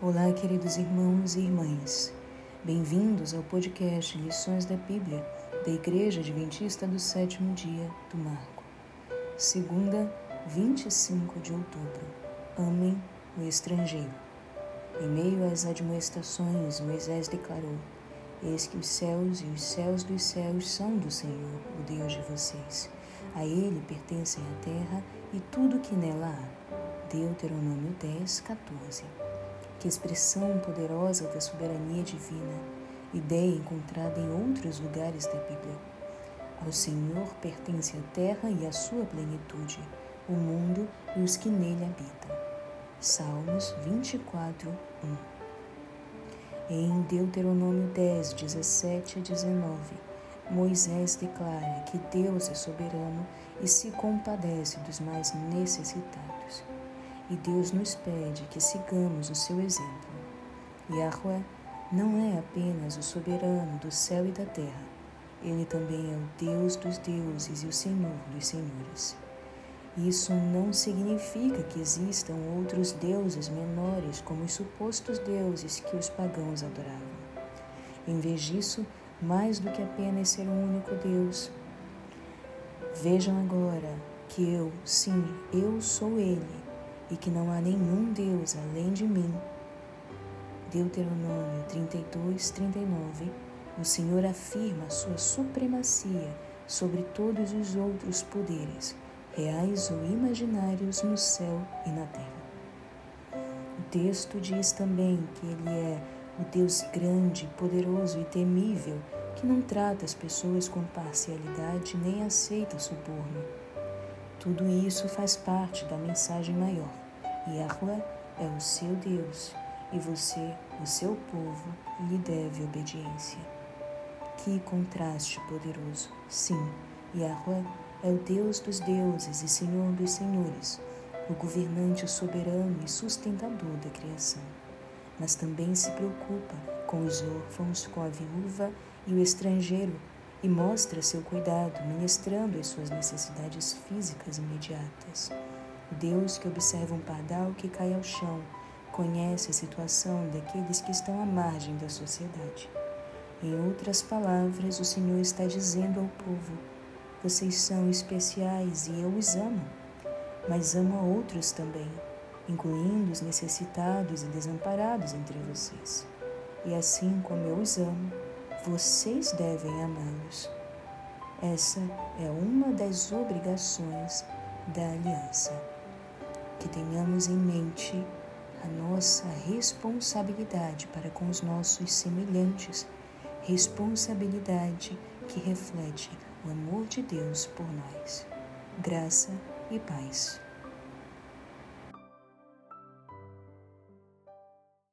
Olá, queridos irmãos e irmãs. Bem-vindos ao podcast Lições da Bíblia da Igreja Adventista do Sétimo Dia do Marco. Segunda, 25 de outubro. Amem o estrangeiro. Em meio às admoestações, Moisés declarou: Eis que os céus e os céus dos céus são do Senhor, o Deus de vocês. A ele pertencem a terra e tudo que nela há. Deuteronômio 10, 14. Que expressão poderosa da soberania divina, ideia encontrada em outros lugares da Bíblia. Ao Senhor pertence a terra e a sua plenitude, o mundo e os que nele habitam. Salmos 24, 1. Em Deuteronômio 10, 17 a 19, Moisés declara que Deus é soberano e se compadece dos mais necessitados e Deus nos pede que sigamos o seu exemplo. Yahweh não é apenas o soberano do céu e da terra, ele também é o Deus dos deuses e o Senhor dos senhores. Isso não significa que existam outros deuses menores como os supostos deuses que os pagãos adoravam. Em vez disso, mais do que apenas ser um único Deus. Vejam agora que eu, sim, eu sou Ele, e que não há nenhum Deus além de mim. Deuteronômio 32, 39 O Senhor afirma sua supremacia sobre todos os outros poderes, reais ou imaginários, no céu e na terra. O texto diz também que Ele é o Deus grande, poderoso e temível, que não trata as pessoas com parcialidade nem aceita suborno. Tudo isso faz parte da mensagem maior. Yahweh é o seu Deus e você, o seu povo, lhe deve obediência. Que contraste poderoso! Sim, Yahweh é o Deus dos deuses e Senhor dos senhores, o governante soberano e sustentador da criação. Mas também se preocupa com os órfãos, com a viúva e o estrangeiro e mostra seu cuidado ministrando as suas necessidades físicas imediatas. Deus que observa um pardal que cai ao chão conhece a situação daqueles que estão à margem da sociedade. Em outras palavras, o Senhor está dizendo ao povo: vocês são especiais e eu os amo, mas amo a outros também, incluindo os necessitados e desamparados entre vocês. E assim como eu os amo, vocês devem amá-los. Essa é uma das obrigações da aliança. Que tenhamos em mente a nossa responsabilidade para com os nossos semelhantes, responsabilidade que reflete o amor de Deus por nós. Graça e paz.